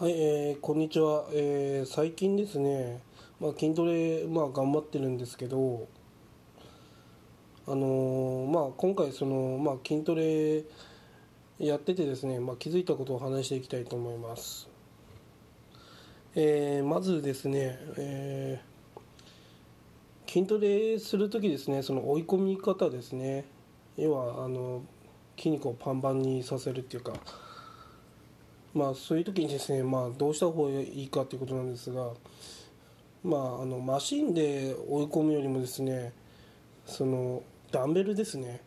はい、えーこんにちは、えー最近ですね、まあ、筋トレ、まあ、頑張ってるんですけど、あのーまあ、今回その、まあ、筋トレやっててですね、まあ、気づいたことを話していきたいと思います、えーまずですね、えー筋トレするときですねその追い込み方ですね。要はあの筋肉をパンパンにさせるっていうかまあそういう時にですね、まあ、どうした方がいいかということなんですが、まあ、あのマシンで追い込むよりもですねそのダンベルですね。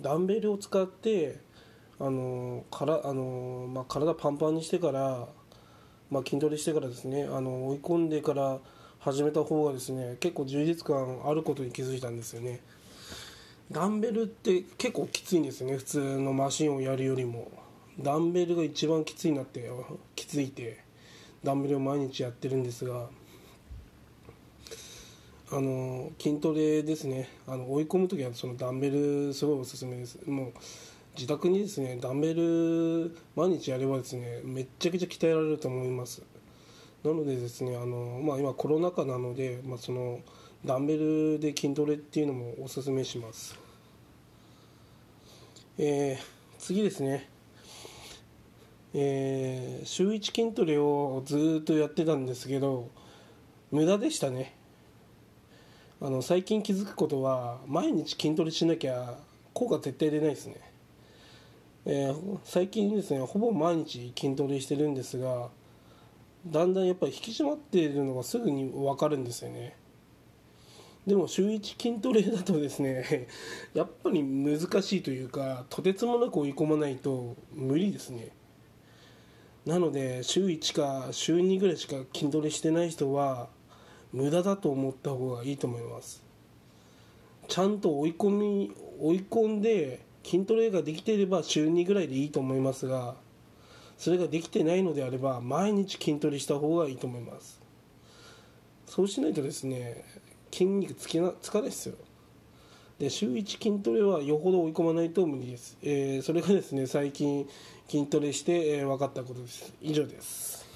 ダンベルを使ってあのからあの、まあ、体パンパンにしてから、まあ、筋トレしてからですねあの追い込んでから始めた方がですね結構充実感あることに気づいたんですよね。ダンベルって結構きついんですよね普通のマシンをやるよりも。ダンベルが一番きついなって気づいてダンベルを毎日やってるんですがあの筋トレですね。あの追い込む時はそのダンベルすごいおすすめです。もう自宅にですねダンベル毎日やればですねめっちゃくちゃ鍛えられると思います。なのでですねあの、まあ、今コロナ禍なので、まあ、そのダンベルで筋トレっていうのもおすすめします。えー次ですね。えー週1筋トレをずっとやってたんですけど無駄でしたね。あの最近気づくことは毎日筋トレしなきゃ効果絶対出ないですね、えー最近ですねほぼ毎日筋トレしてるんですがだんだんやっぱり引き締まっているのがすぐに分かるんですよね。でも週1筋トレだとですねやっぱり難しいというかとてつもなく追い込まないと無理ですね。なので週1か週2ぐらいしか筋トレしてない人は無駄だと思った方がいいと思います。ちゃんと追い込み追い込んで筋トレができていれば週2ぐらいでいいと思いますがそれができてないのであれば毎日筋トレした方がいいと思います。そうしないとですね筋肉つきなつかないですよ。で週1筋トレはよほど追い込まないと無理です、えーそれがですね最近筋トレして、えー分かったことです。以上です。